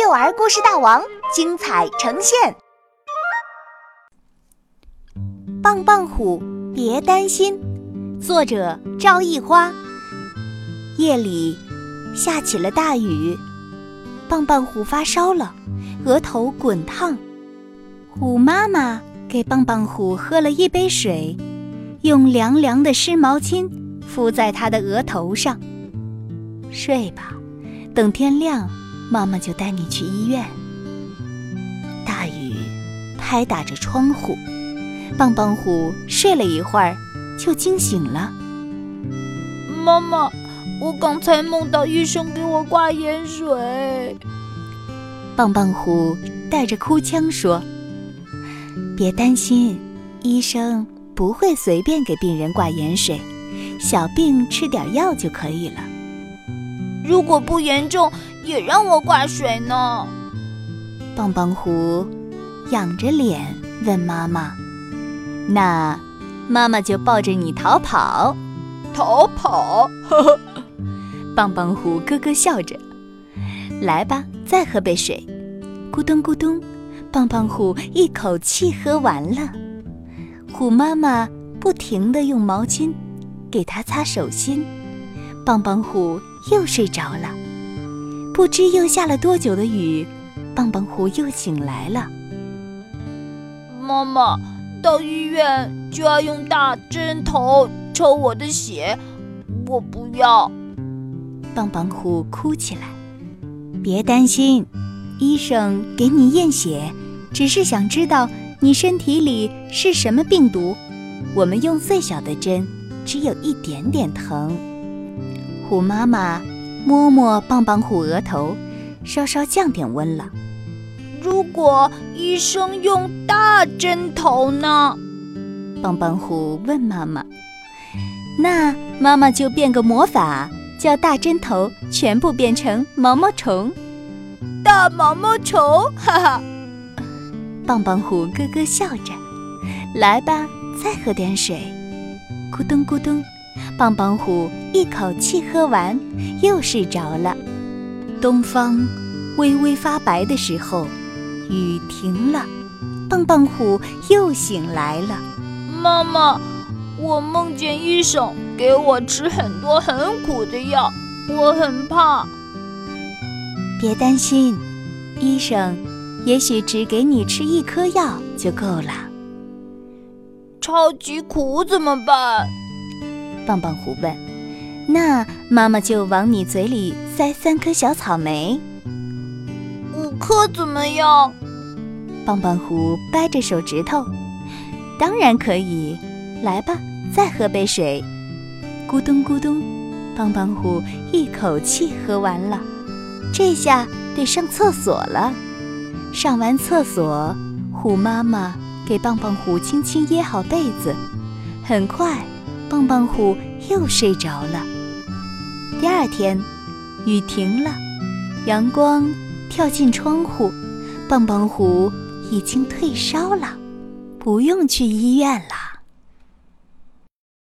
幼儿故事大王精彩呈现。棒棒虎，别担心。作者：赵一花。夜里下起了大雨，棒棒虎发烧了，额头滚烫。虎妈妈给棒棒虎喝了一杯水，用凉凉的湿毛巾敷在他的额头上。睡吧，等天亮，妈妈就带你去医院。大雨拍打着窗户，棒棒虎睡了一会儿，就惊醒了。妈妈，我刚才梦到医生给我挂盐水。棒棒虎带着哭腔说：“别担心，医生不会随便给病人挂盐水，小病吃点药就可以了。”如果不严重，也让我挂水呢。棒棒虎仰着脸问妈妈：“那妈妈就抱着你逃跑？逃跑？”呵呵。棒棒虎咯咯笑着：“来吧，再喝杯水。”咕咚咕咚，棒棒虎一口气喝完了。虎妈妈不停地用毛巾给它擦手心。棒棒虎。又睡着了，不知又下了多久的雨，棒棒虎又醒来了。妈妈，到医院就要用大针头抽我的血，我不要。棒棒虎哭起来。别担心，医生给你验血，只是想知道你身体里是什么病毒。我们用最小的针，只有一点点疼。虎妈妈摸摸棒棒虎额头，稍稍降点温了。如果医生用大针头呢？棒棒虎问妈妈。那妈妈就变个魔法，叫大针头全部变成毛毛虫。大毛毛虫，哈哈！棒棒虎咯咯笑着。来吧，再喝点水。咕咚咕咚。棒棒虎一口气喝完，又睡着了。东方微微发白的时候，雨停了，棒棒虎又醒来了。妈妈，我梦见医生给我吃很多很苦的药，我很怕。别担心，医生也许只给你吃一颗药就够了。超级苦怎么办？棒棒虎问：“那妈妈就往你嘴里塞三颗小草莓，五颗怎么样？”棒棒虎掰着手指头：“当然可以，来吧，再喝杯水。”咕咚咕咚，棒棒虎一口气喝完了。这下得上厕所了。上完厕所，虎妈妈给棒棒虎轻轻掖好被子，很快。棒棒虎又睡着了。第二天，雨停了，阳光跳进窗户，棒棒虎已经退烧了，不用去医院了。